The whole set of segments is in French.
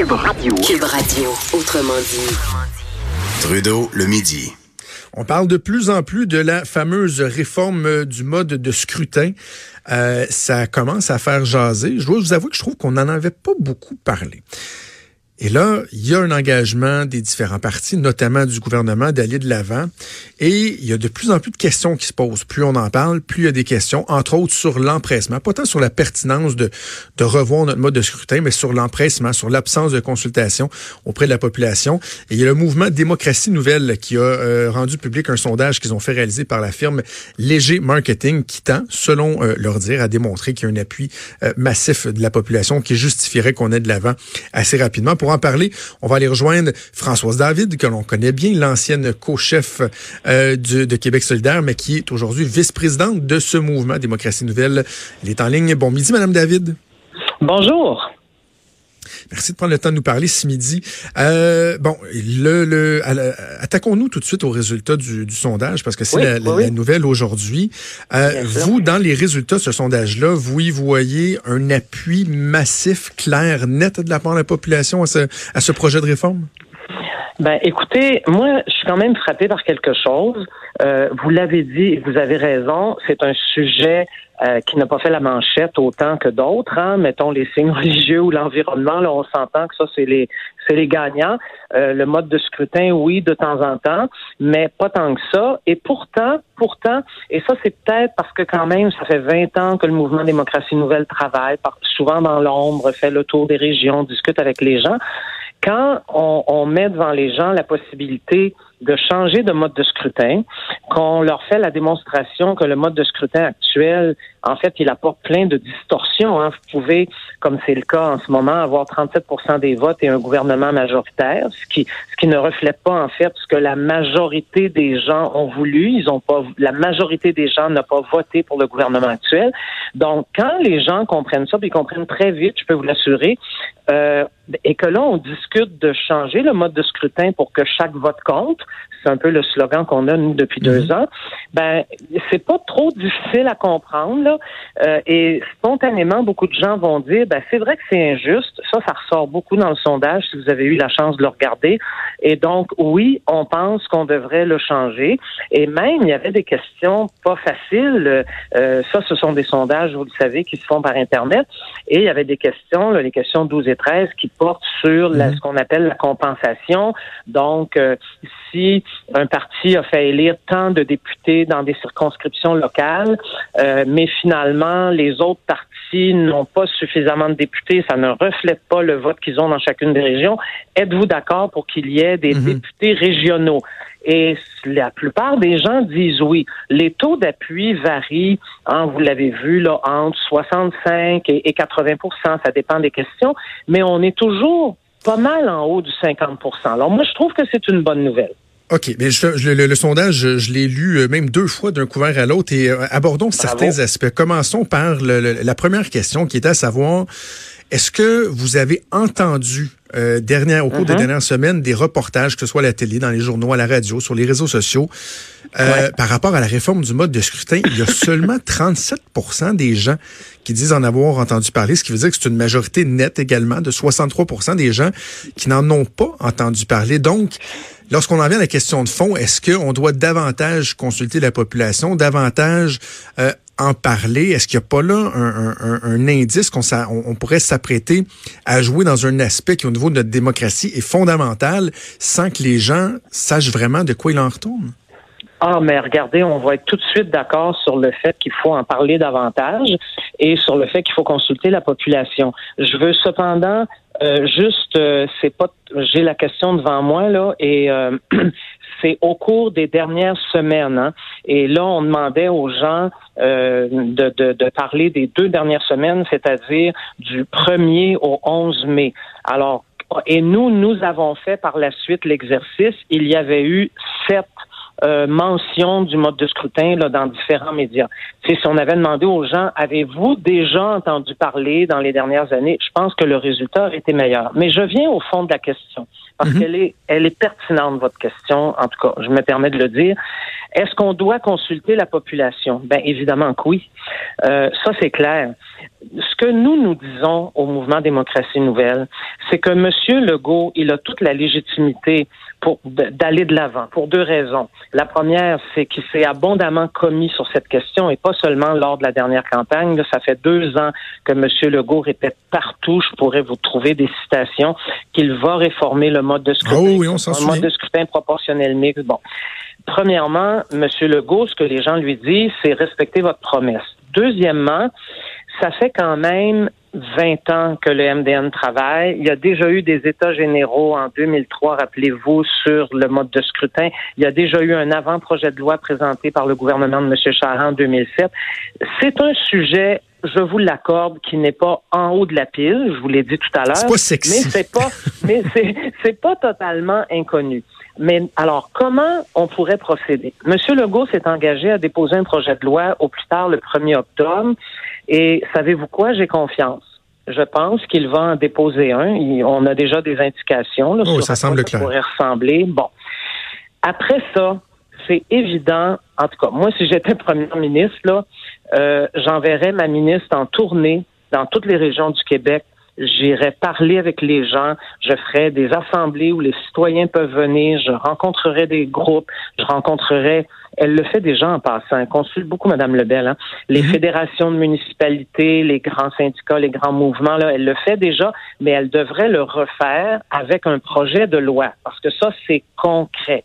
Cube Radio. Cube Radio, autrement dit. Trudeau, le midi. On parle de plus en plus de la fameuse réforme du mode de scrutin. Euh, ça commence à faire jaser. Je dois vous avouer que je trouve qu'on n'en avait pas beaucoup parlé. Et là, il y a un engagement des différents partis, notamment du gouvernement, d'aller de l'avant. Et il y a de plus en plus de questions qui se posent. Plus on en parle, plus il y a des questions, entre autres sur l'empressement. Pas tant sur la pertinence de, revoir notre mode de scrutin, mais sur l'empressement, sur l'absence de consultation auprès de la population. Et il y a le mouvement Démocratie Nouvelle qui a euh, rendu public un sondage qu'ils ont fait réaliser par la firme Léger Marketing qui tend, selon euh, leur dire, à démontrer qu'il y a un appui euh, massif de la population qui justifierait qu'on ait de l'avant assez rapidement. Pour en parler, on va aller rejoindre Françoise David, que l'on connaît bien, l'ancienne co-chef euh, de Québec solidaire, mais qui est aujourd'hui vice-présidente de ce mouvement Démocratie Nouvelle. Elle est en ligne. Bon midi, Madame David. Bonjour. Merci de prendre le temps de nous parler ce midi. Euh, bon, le, le attaquons-nous tout de suite aux résultats du, du sondage parce que c'est la, la, nouvelle aujourd'hui. Euh, vous, dans les résultats de ce sondage-là, vous y voyez un appui massif, clair, net de la part de la population à ce, à ce projet de réforme? Ben, écoutez, moi, je suis quand même frappé par quelque chose. Euh, vous l'avez dit, vous avez raison, c'est un sujet euh, qui n'a pas fait la manchette autant que d'autres. Hein. Mettons les signes religieux ou l'environnement, là, on s'entend que ça, c'est les c'est les gagnants. Euh, le mode de scrutin, oui, de temps en temps, mais pas tant que ça. Et pourtant, pourtant, et ça, c'est peut-être parce que quand même, ça fait 20 ans que le mouvement démocratie nouvelle travaille, souvent dans l'ombre, fait le tour des régions, discute avec les gens. Quand on, on met devant les gens la possibilité de changer de mode de scrutin, qu'on leur fait la démonstration que le mode de scrutin actuel, en fait, il apporte plein de distorsions. Hein. Vous pouvez, comme c'est le cas en ce moment, avoir 37% des votes et un gouvernement majoritaire, ce qui, ce qui ne reflète pas en fait ce que la majorité des gens ont voulu. Ils ont pas, la majorité des gens n'a pas voté pour le gouvernement actuel. Donc, quand les gens comprennent ça, puis ils comprennent très vite, je peux vous l'assurer, euh, et que là, on discute de changer le mode de scrutin pour que chaque vote compte, c'est un peu le slogan qu'on a nous depuis deux mhm. ans. Ben, c'est pas trop difficile à comprendre là, euh, et spontanément beaucoup de gens vont dire, ben c'est vrai que c'est injuste. Ça, ça ressort beaucoup dans le sondage si vous avez eu la chance de le regarder. Et donc oui, on pense qu'on devrait le changer. Et même il y avait des questions pas faciles. Euh, ça, ce sont des sondages, vous le savez, qui se font par internet. Et il y avait des questions, les questions 12 et 13, qui sur mhm. ce qu'on appelle la compensation. Donc, euh, si un parti a fait élire tant de députés dans des circonscriptions locales, euh, mais finalement, les autres partis n'ont pas suffisamment de députés, ça ne reflète pas le vote qu'ils ont dans chacune des régions. Êtes-vous d'accord pour qu'il y ait des mhm. députés régionaux? Et la plupart des gens disent oui. Les taux d'appui varient, hein, vous l'avez vu, là, entre 65 et 80% ça dépend des questions, mais on est toujours pas mal en haut du 50 Alors moi, je trouve que c'est une bonne nouvelle. OK, mais le, sondage, je, l'ai lu euh, même deux fois d'un couvert à l'autre et euh, abordons certains aspects. Commençons par la première question qui est à savoir, est-ce que vous avez entendu euh, dernière, au cours des uh-huh. dernières semaines des reportages, que ce soit à la télé, dans les journaux, à la radio, sur les réseaux sociaux, euh, par rapport à la réforme du mode de scrutin, il y a seulement 37% des gens qui disent en avoir entendu parler, ce qui veut dire que c'est une majorité nette également de 63% des gens qui n'en ont pas entendu parler. Donc, Lorsqu'on en vient à la question de fond, est-ce qu'on doit davantage consulter la population, davantage euh, en parler? Est-ce qu'il n'y a pas là un, indice qu'on on, pourrait s'apprêter à jouer dans un aspect qui, au niveau de notre démocratie, est fondamental sans que les gens sachent vraiment de quoi il en retourne? Ah, mais regardez, on va être tout de suite d'accord sur le fait qu'il faut en parler davantage et sur le fait qu'il faut consulter la population. Je veux cependant euh, juste, euh, c'est pas, j'ai la question devant moi là, et euh, c'est au cours des dernières semaines. Hein, et là, on demandait aux gens de, de, parler des deux dernières semaines, c'est-à-dire du 1er au 11 mai. Alors, Et nous, nous avons fait par la suite l'exercice. Il y avait eu euh, mention du mode de scrutin là, dans différents médias. si on avait demandé aux gens, avez-vous déjà entendu parler dans les dernières années, je pense que le résultat aurait été meilleur. Mais je viens au fond de la question, parce mhm. qu'elle est, elle est pertinente, votre question, en tout cas, je me permets de le dire. Est-ce qu'on doit consulter la population? Ben évidemment que oui. Euh, ça, c'est clair. Ce que nous, nous disons au mouvement Démocratie Nouvelle, c'est que M. Legault, il a toute la légitimité pour d'aller de l'avant pour deux raisons. La première, c'est qu'il s'est abondamment commis sur cette question et pas seulement lors de la dernière campagne. ça fait deux ans que M. Legault répète partout, je pourrais vous trouver des citations, qu'il va réformer le mode de scrutin. Oh oui, on s'en Le mode de scrutin proportionnel mixte. Bon. Premièrement, M. Legault, ce que les gens lui disent, c'est respecter votre promesse. Deuxièmement, ça fait quand même 20 ans que le MDN travaille. Il y a déjà eu des États généraux en 2003, rappelez-vous, sur le mode de scrutin. Il y a déjà eu un avant-projet de loi présenté par le gouvernement de M. Charest en 2007. C'est un sujet je vous l'accorde, qui n'est pas en haut de la pile, je vous l'ai dit tout à l'heure. C'est pas sexy. Mais c'est pas, mais c'est, c'est pas totalement inconnu. Mais alors, comment on pourrait procéder? Monsieur Legault s'est engagé à déposer un projet de loi au plus tard le 1er octobre. Et savez-vous quoi? J'ai confiance. Je pense qu'il va en déposer un. on a déjà des indications là, oh, sur ça semble clair. pourrait ressembler. Bon. Après ça, c'est évident. En tout cas, moi, si j'étais premier ministre, là, euh, j'enverrais ma ministre en tournée dans toutes les régions du Québec J'irai parler avec les gens, je ferai des assemblées où les citoyens peuvent venir, je rencontrerai des groupes, je rencontrerai, elle le fait déjà en passant, elle consulte beaucoup Madame Lebel, hein, les mhm. fédérations de municipalités, les grands syndicats, les grands mouvements, là, elle le fait déjà, mais elle devrait le refaire avec un projet de loi, parce que ça, c'est concret.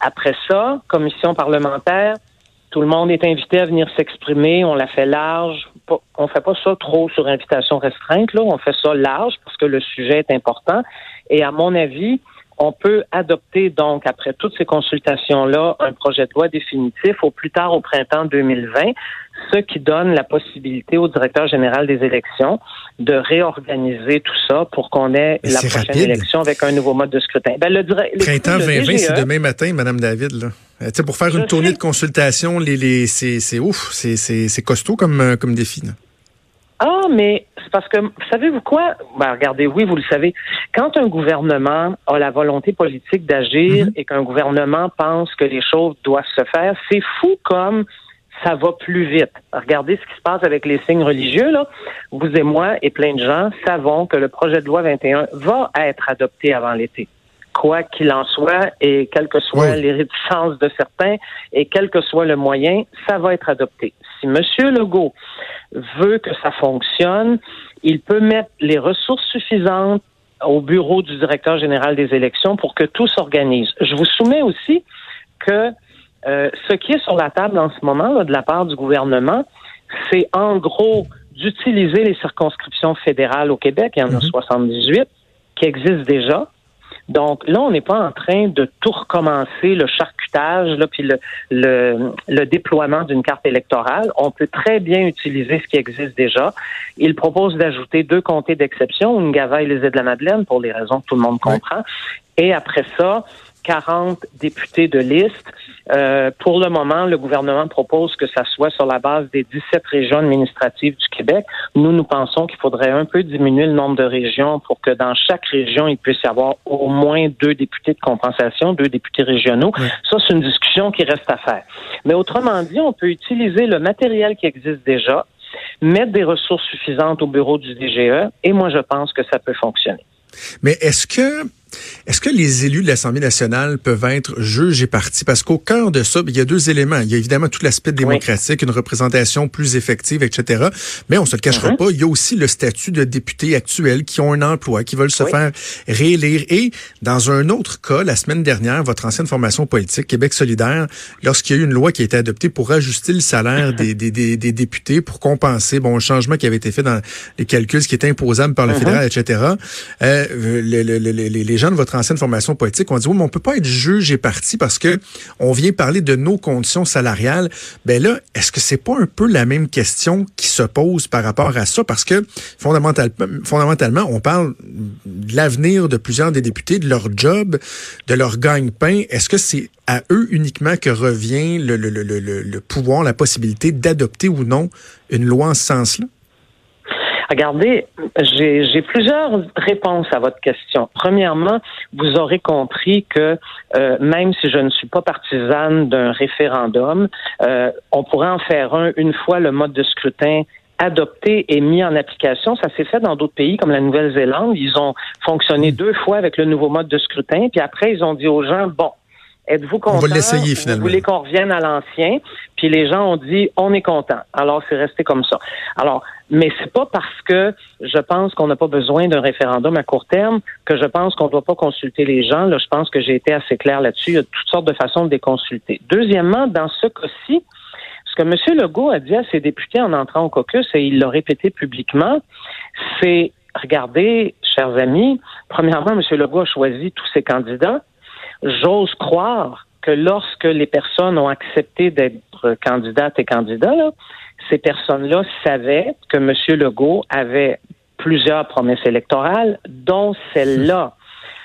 Après ça, commission parlementaire, tout le monde est invité à venir s'exprimer. On la fait large. On fait pas ça trop sur invitation restreinte. Là, on fait ça large parce que le sujet est important. Et à mon avis, on peut adopter donc, après toutes ces consultations-là, un projet de loi définitif au plus tard au printemps 2020, ce qui donne la possibilité au directeur général des élections de réorganiser tout ça pour qu'on ait la prochaine élection avec un nouveau mode de scrutin. Ben, le, printemps 2020, c'est demain matin, Madame David. Là. Euh, pour faire une tournée de consultation, les, les, c'est ouf, c'est costaud comme, euh, comme défi. Ah, mais c'est parce que, savez-vous quoi? Ben, regardez, oui, vous le savez. Quand un gouvernement a la volonté politique d'agir mhm. et qu'un gouvernement pense que les choses doivent se faire, c'est fou comme ça va plus vite. Regardez ce qui se passe avec les signes religieux, là. Vous et moi et plein de gens savons que le projet de loi 21 va être adopté avant l'été quoi qu'il en soit, et quelles que soient les réticences de certains, et quel que soit le moyen, ça va être adopté. Si M. Legault veut que ça fonctionne, il peut mettre les ressources suffisantes au bureau du directeur général des élections pour que tout s'organise. Je vous soumets aussi que euh, ce qui est sur la table en ce moment là, de la part du gouvernement, c'est en gros d'utiliser les circonscriptions fédérales au Québec, il y en a 78, mhm. qui existent déjà, donc là, on n'est pas en train de tout recommencer, le charcutage, là, puis le, le, déploiement d'une carte électorale. On peut très bien utiliser ce qui existe déjà. Il propose d'ajouter deux comtés d'exception, Ngava et les de la Madeleine, pour les raisons que tout le monde comprend. Et après ça, 40 députés de liste. Euh, pour le moment, le gouvernement propose que ça soit sur la base des 17 régions administratives du Québec. Nous, nous pensons qu'il faudrait un peu diminuer le nombre de régions pour que dans chaque région, il puisse y avoir au moins deux députés de compensation, deux députés régionaux. Ça, c'est une discussion qui reste à faire. Mais autrement dit, on peut utiliser le matériel qui existe déjà, mettre des ressources suffisantes au bureau du DGE, et moi, je pense que ça peut fonctionner. Mais est-ce que est-ce que les élus de l'Assemblée nationale peuvent être juges et partis? Parce qu'au cœur de ça, il y a deux éléments. Il y a évidemment tout l'aspect démocratique, une représentation plus effective, etc. Mais on se le cachera uh-huh. pas, il y a aussi le statut de députés actuels qui ont un emploi, qui veulent se faire réélire. Et dans un autre cas, la semaine dernière, votre ancienne formation politique, Québec solidaire, lorsqu'il y a eu une loi qui a été adoptée pour ajuster le salaire des, des, des, députés pour compenser bon, un changement qui avait été fait dans les calculs, ce qui est imposable par le uh-huh. fédéral, etc., euh, les, les de votre ancienne formation politique ont dit, oui, mais on peut pas être juge et parti parce que on vient parler de nos conditions salariales. Ben là, est-ce que c'est pas un peu la même question qui se pose par rapport à ça? Parce que fondamentalement, fondamentalement on parle de l'avenir de plusieurs des députés, de leur job, de leur gagne-pain. Est-ce que c'est à eux uniquement que revient le, le, le, le pouvoir, la possibilité d'adopter ou non une loi en ce sens-là? Regardez, j'ai plusieurs réponses à votre question. Premièrement, vous aurez compris que euh, même si je ne suis pas partisane d'un référendum, euh, on pourrait en faire un une fois le mode de scrutin adopté et mis en application. Ça s'est fait dans d'autres pays comme la Nouvelle-Zélande. Ils ont fonctionné deux fois avec le nouveau mode de scrutin, puis après ils ont dit aux gens bon, Êtes-vous content? On va l'essayer finalement. Vous voulez qu'on revienne à l'ancien? Puis les gens ont dit, on est content. Alors c'est resté comme ça. Alors, mais c'est pas parce que je pense qu'on n'a pas besoin d'un référendum à court terme que je pense qu'on ne doit pas consulter les gens. Là, je pense que j'ai été assez clair là-dessus. Il y a toutes sortes de façons de les consulter. Deuxièmement, dans ce cas-ci, ce que M. Legault a dit à ses députés en entrant au caucus, et il l'a répété publiquement, c'est regardez, chers amis, premièrement, M. Legault a choisi tous ses candidats j'ose croire que lorsque les personnes ont accepté d'être candidates et candidats, ces personnes-là savaient que M. Legault avait plusieurs promesses électorales, dont celle-là.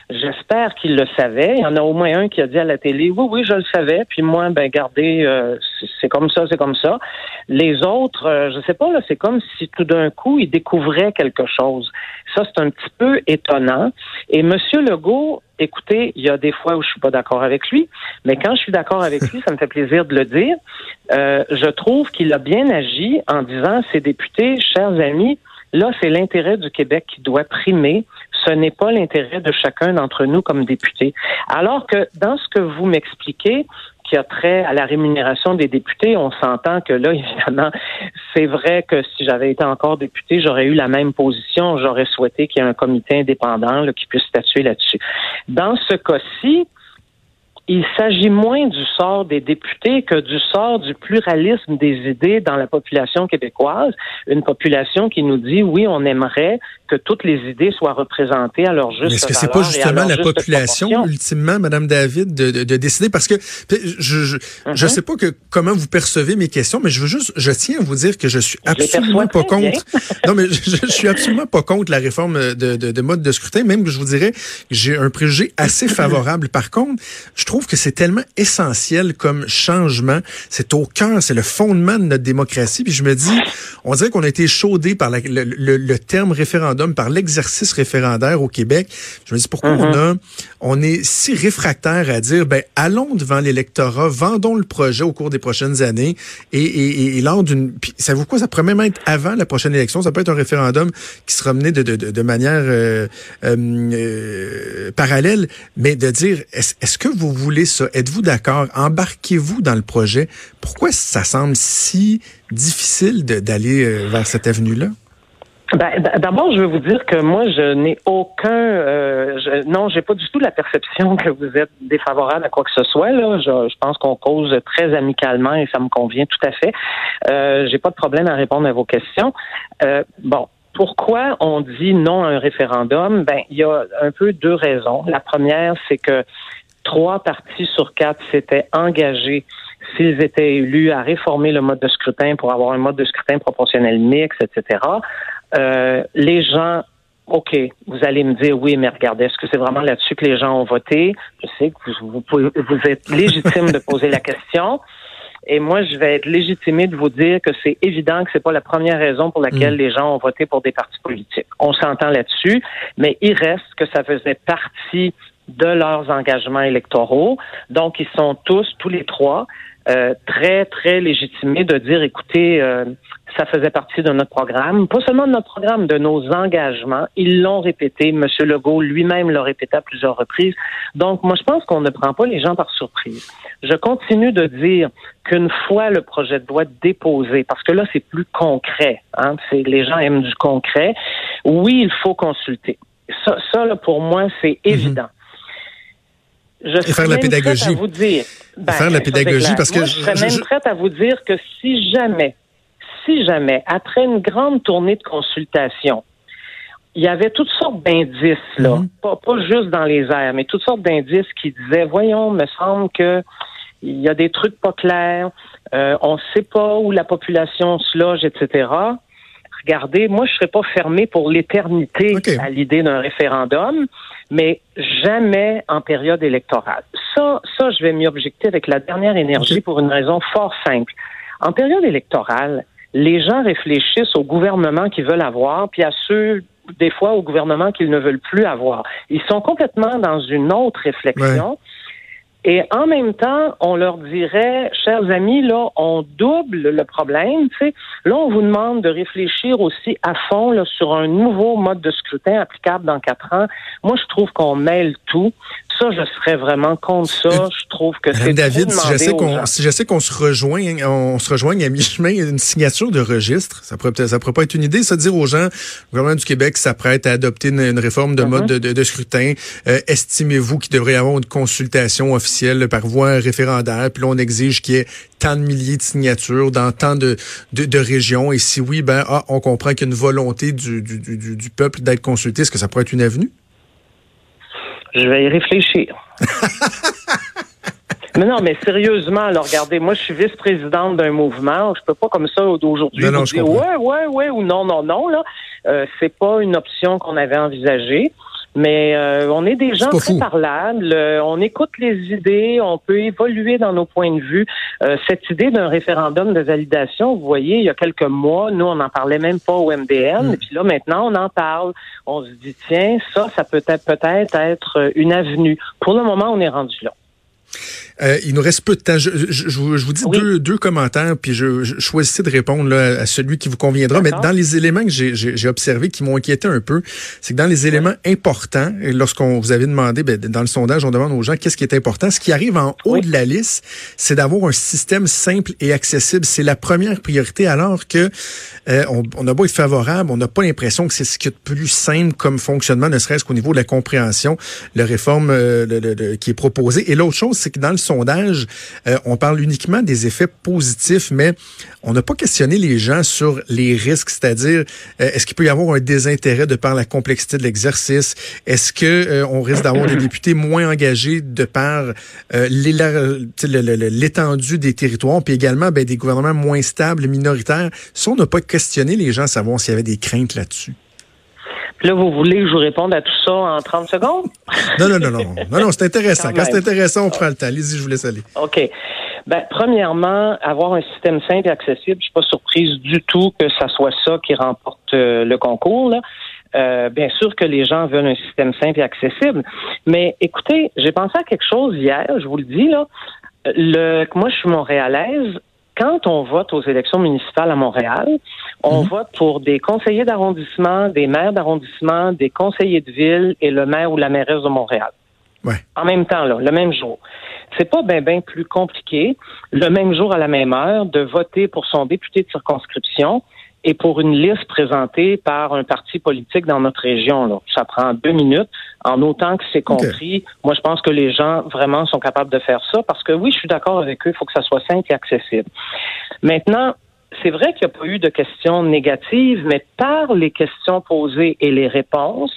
J'espère qu'il le savait. Il y en a au moins un qui a dit à la télé, oui, oui, je le savais. Puis moi, ben, gardez, euh, c'est comme ça, c'est comme ça. Les autres, euh, je sais pas, là, c'est comme si tout d'un coup, ils découvraient quelque chose. Ça, c'est un petit peu étonnant. Et Monsieur Legault, écoutez, il y a des fois où je suis pas d'accord avec lui, mais quand je suis d'accord avec lui, ça me fait plaisir de le dire. Euh, je trouve qu'il a bien agi en disant, ces députés, chers amis, Là, c'est l'intérêt du Québec qui doit primer. Ce n'est pas l'intérêt de chacun d'entre nous comme députés. Alors que dans ce que vous m'expliquez, qui a trait à la rémunération des députés, on s'entend que là, évidemment, c'est vrai que si j'avais été encore député, j'aurais eu la même position. J'aurais souhaité qu'il y ait un comité indépendant qui puisse statuer là-dessus. Dans ce cas-ci, il s'agit moins du sort des députés que du sort du pluralisme des idées dans la population québécoise, une population qui nous dit oui, on aimerait que toutes les idées soient représentées à leur juste Mais est-ce que c'est pas justement la population ultimement, Madame David, de, de, décider? Parce que je je, je mm-hmm. sais pas que comment vous percevez mes questions, mais je veux juste je tiens à vous dire que je suis absolument pas contre. non, mais je, je, suis absolument pas contre la réforme de, de, de mode de scrutin, même que je vous dirais j'ai un préjugé assez favorable. Par contre, je trouve trouve que c'est tellement essentiel comme changement. C'est au cœur, c'est le fondement de notre démocratie. Puis je me dis, on dirait qu'on a été chaudé par le, le, terme référendum, par l'exercice référendaire au Québec. Je me dis, pourquoi on mm-hmm. a, on est si réfractaire à dire, ben, allons devant l'électorat, vendons le projet au cours des prochaines années et, et, et lors d'une, puis savez-vous quoi, ça pourrait même être avant la prochaine élection, ça peut être un référendum qui sera mené de, de, de, manière euh, euh, euh, parallèle, mais de dire, est-ce, que vous voulez ça? Êtes-vous d'accord? Embarquez-vous dans le projet. Pourquoi ça semble si difficile d'aller euh, vers cette avenue-là? Ben, D'abord, je veux vous dire que moi, je n'ai aucun, euh, je, non, j'ai pas du tout la perception que vous êtes défavorable à quoi que ce soit. Je, pense qu'on cause très amicalement et ça me convient tout à fait. Euh, j'ai pas de problème à répondre à vos questions. Euh, bon, pourquoi on dit non à un référendum? Ben, il y a un peu deux raisons. La première, c'est que trois partis sur quatre s'étaient engagés s'ils étaient élus à réformer le mode de scrutin pour avoir un mode de scrutin proportionnel mixte, etc. Euh, les gens OK, vous allez me dire oui, mais regardez, est-ce que c'est vraiment là-dessus que les gens ont voté? Je sais que vous, vous, vous êtes légitime de poser la question. Et moi, je vais être légitimé de vous dire que c'est évident que c'est pas la première raison pour laquelle mm. les gens ont voté pour des partis politiques. On s'entend là-dessus, mais il reste que ça faisait partie de leurs engagements électoraux. Donc, ils sont tous, tous les trois, euh, très, très légitimés de dire, écoutez, euh, ça faisait partie de notre programme, pas seulement de notre programme, de nos engagements. Ils l'ont répété. M. Legault lui-même l'a répété à plusieurs reprises. Donc, moi, je pense qu'on ne prend pas les gens par surprise. Je continue de dire qu'une fois le projet de loi déposé, parce que là, c'est plus concret, hein, c'est, les gens aiment du concret, oui, il faut consulter. Ça, ça là, pour moi, c'est mhm. évident. Je et faire la pédagogie. À vous dire, ben, faire la pédagogie parce que je serais même prête à vous dire que si jamais, si jamais, après une grande tournée de consultation, il y avait toutes sortes d'indices, là, Mhm. pas, pas juste dans les airs, mais toutes sortes d'indices qui disaient, voyons, me semble que il y a des trucs pas clairs, euh, on ne sait pas où la population se loge, etc. Regardez, moi, je serais pas fermé pour l'éternité à l'idée d'un référendum, mais jamais en période électorale. Ça, ça, je vais m'y objecter avec la dernière énergie pour une raison fort simple. En période électorale, les gens réfléchissent au gouvernement qu'ils veulent avoir, puis à ceux, des fois, au gouvernement qu'ils ne veulent plus avoir. Ils sont complètement dans une autre réflexion. Et en même temps, on leur dirait, chers amis, là, on double le problème. Là, on vous demande de réfléchir aussi à fond là, sur un nouveau mode de scrutin applicable dans quatre ans. Moi, je trouve qu'on mêle tout. Ça, je serais vraiment contre ça. Je trouve que c'est David, trop si je sais aux qu'on si je sais qu'on se rejoint on se rejoigne à mi-chemin une signature de registre, ça pourrait peut-être- ça pourrait pas être une idée, ça dire aux gens le gouvernement du Québec s'apprête à adopter une, une réforme de mode de, de- de scrutin. Euh, estimez-vous qu'il devrait y avoir une consultation officielle par voie référendaire, puis là on exige qu'il y ait tant de milliers de signatures dans tant de, de, de régions. Et si oui ben ah, on comprend qu'il y a une volonté du, du, du, du peuple d'être consulté, est-ce que ça pourrait être une avenue? Je vais y réfléchir. mais non, mais sérieusement, là, regardez, moi, je suis vice-présidente d'un mouvement. Je peux pas comme ça d'aujourd'hui vous dire ouais, ouais, ouais ou non, non, non. Là, euh, c'est pas une option qu'on avait envisagée. Mais euh, on est des gens très fou. parlables. euh, on écoute les idées, on peut évoluer dans nos points de vue. Euh, cette idée d'un référendum de validation, vous voyez, il y a quelques mois, nous, on n'en parlait même pas au MDN. Mm. Et puis là, maintenant, on en parle. On se dit, tiens, ça, ça peut être peut-être être une avenue. Pour le moment, on est rendu là. Euh, il nous reste peu de temps. Je, je- je vous, je vous dis Oui. deux, deux commentaires, puis je, je choisissez de répondre là, à celui qui vous conviendra. Mais dans les éléments que j'ai- observés qui m'ont inquiété un peu, c'est que dans les éléments importants, lorsqu'on vous avait demandé, ben, dans le sondage, on demande aux gens qu'est-ce qui est important. Ce qui arrive en haut Oui. de la liste, c'est d'avoir un système simple et accessible. C'est la première priorité, alors que euh, on, on a beau être favorable, on n'a pas l'impression que c'est ce qui est de plus simple comme fonctionnement, ne serait-ce qu'au niveau de la compréhension, la réforme euh, le- le- le- qui est proposée. Et l'autre chose, c'est que dans le sondage, euh, on parle uniquement des effets positifs, mais on n'a pas questionné les gens sur les risques, c'est-à-dire euh, est-ce qu'il peut y avoir un désintérêt de par la complexité de l'exercice, est-ce que euh, on risque d'avoir des députés moins engagés de par euh, l'étendue des territoires, puis également ben, des gouvernements moins stables, minoritaires? Si on n'a pas questionné les gens savoir s'il y avait des craintes là-dessus. Puis là, vous voulez que je vous réponde à tout ça en 30 secondes? Non, non, non, non, non, non, c'est intéressant. Quand Quand c'est intéressant, on prend le temps. Allez-y, je vous laisse aller. OK. Ben, premièrement, avoir un système simple et accessible, je suis pas surprise du tout que ça soit ça qui remporte euh, le concours. Là. Euh, bien sûr que les gens veulent un système simple et accessible, mais écoutez, j'ai pensé à quelque chose hier, je vous le dis là. Le, moi, je suis montréalaise. Quand on vote aux élections municipales à Montréal, on vote pour des conseillers d'arrondissement, des maires d'arrondissement, des conseillers de ville et le maire ou la mairesse de Montréal. Ouais. En même temps, là, le même jour. C'est pas bien ben plus compliqué, le même jour à la même heure, de voter pour son député de circonscription et pour une liste présentée par un parti politique dans notre région. Là. Ça prend deux minutes, en autant que c'est compris. Moi, je pense que les gens vraiment sont capables de faire ça parce que oui, je suis d'accord avec eux, il faut que ça soit simple et accessible. Maintenant, c'est vrai qu'il n'y a pas eu de questions négatives, mais par les questions posées et les réponses,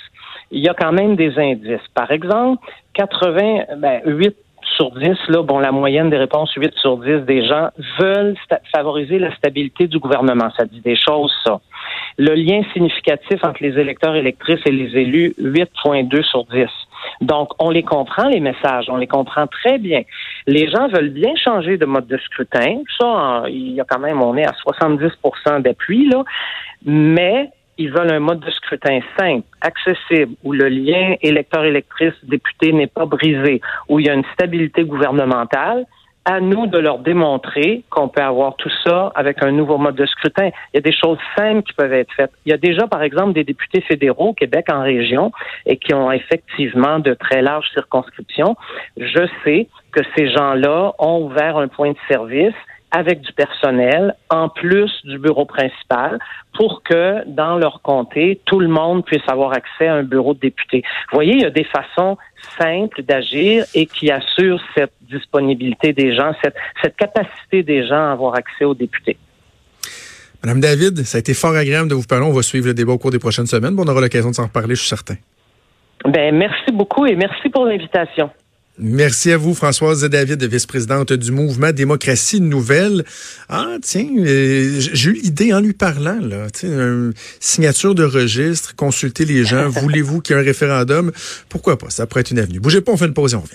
il y a quand même des indices. Par exemple, 80, ben, 8 sur 10, là, bon, la moyenne des réponses, 8 sur 10 des gens veulent favoriser la stabilité du gouvernement. Ça dit des choses, ça. Le lien significatif entre les électeurs, électrices et les élus, 8,2 sur 10. Donc, on les comprend, les messages, on les comprend très bien. Les gens veulent bien changer de mode de scrutin. Ça, il y a quand même, on est à 70% d'appui, là. Mais ils veulent un mode de scrutin simple, accessible, où le lien électeur-électrice-député n'est pas brisé, où il y a une stabilité gouvernementale. À nous de leur démontrer qu'on peut avoir tout ça avec un nouveau mode de scrutin. Il y a des choses simples qui peuvent être faites. Il y a déjà, par exemple, des députés fédéraux au Québec en région et qui ont effectivement de très larges circonscriptions. Je sais que ces gens-là ont ouvert un point de service avec du personnel en plus du bureau principal pour que dans leur comté, tout le monde puisse avoir accès à un bureau de député. Vous voyez, il y a des façons simples d'agir et qui assurent cette disponibilité des gens, cette, cette capacité des gens à avoir accès aux députés. Madame David, ça a été fort agréable de vous parler. On va suivre le débat au cours des prochaines semaines. on aura l'occasion de s'en reparler, je suis certain. Ben, merci beaucoup et merci pour l'invitation. Merci à vous, Françoise David, vice-présidente du mouvement Démocratie Nouvelle. Ah, tiens, euh, j'ai eu l'idée en lui parlant, là. Signature de registre, consulter les gens. Voulez-vous qu'il y ait un référendum? Pourquoi pas? Ça pourrait être une avenue. Bougez pas, on fait une pause et on revient.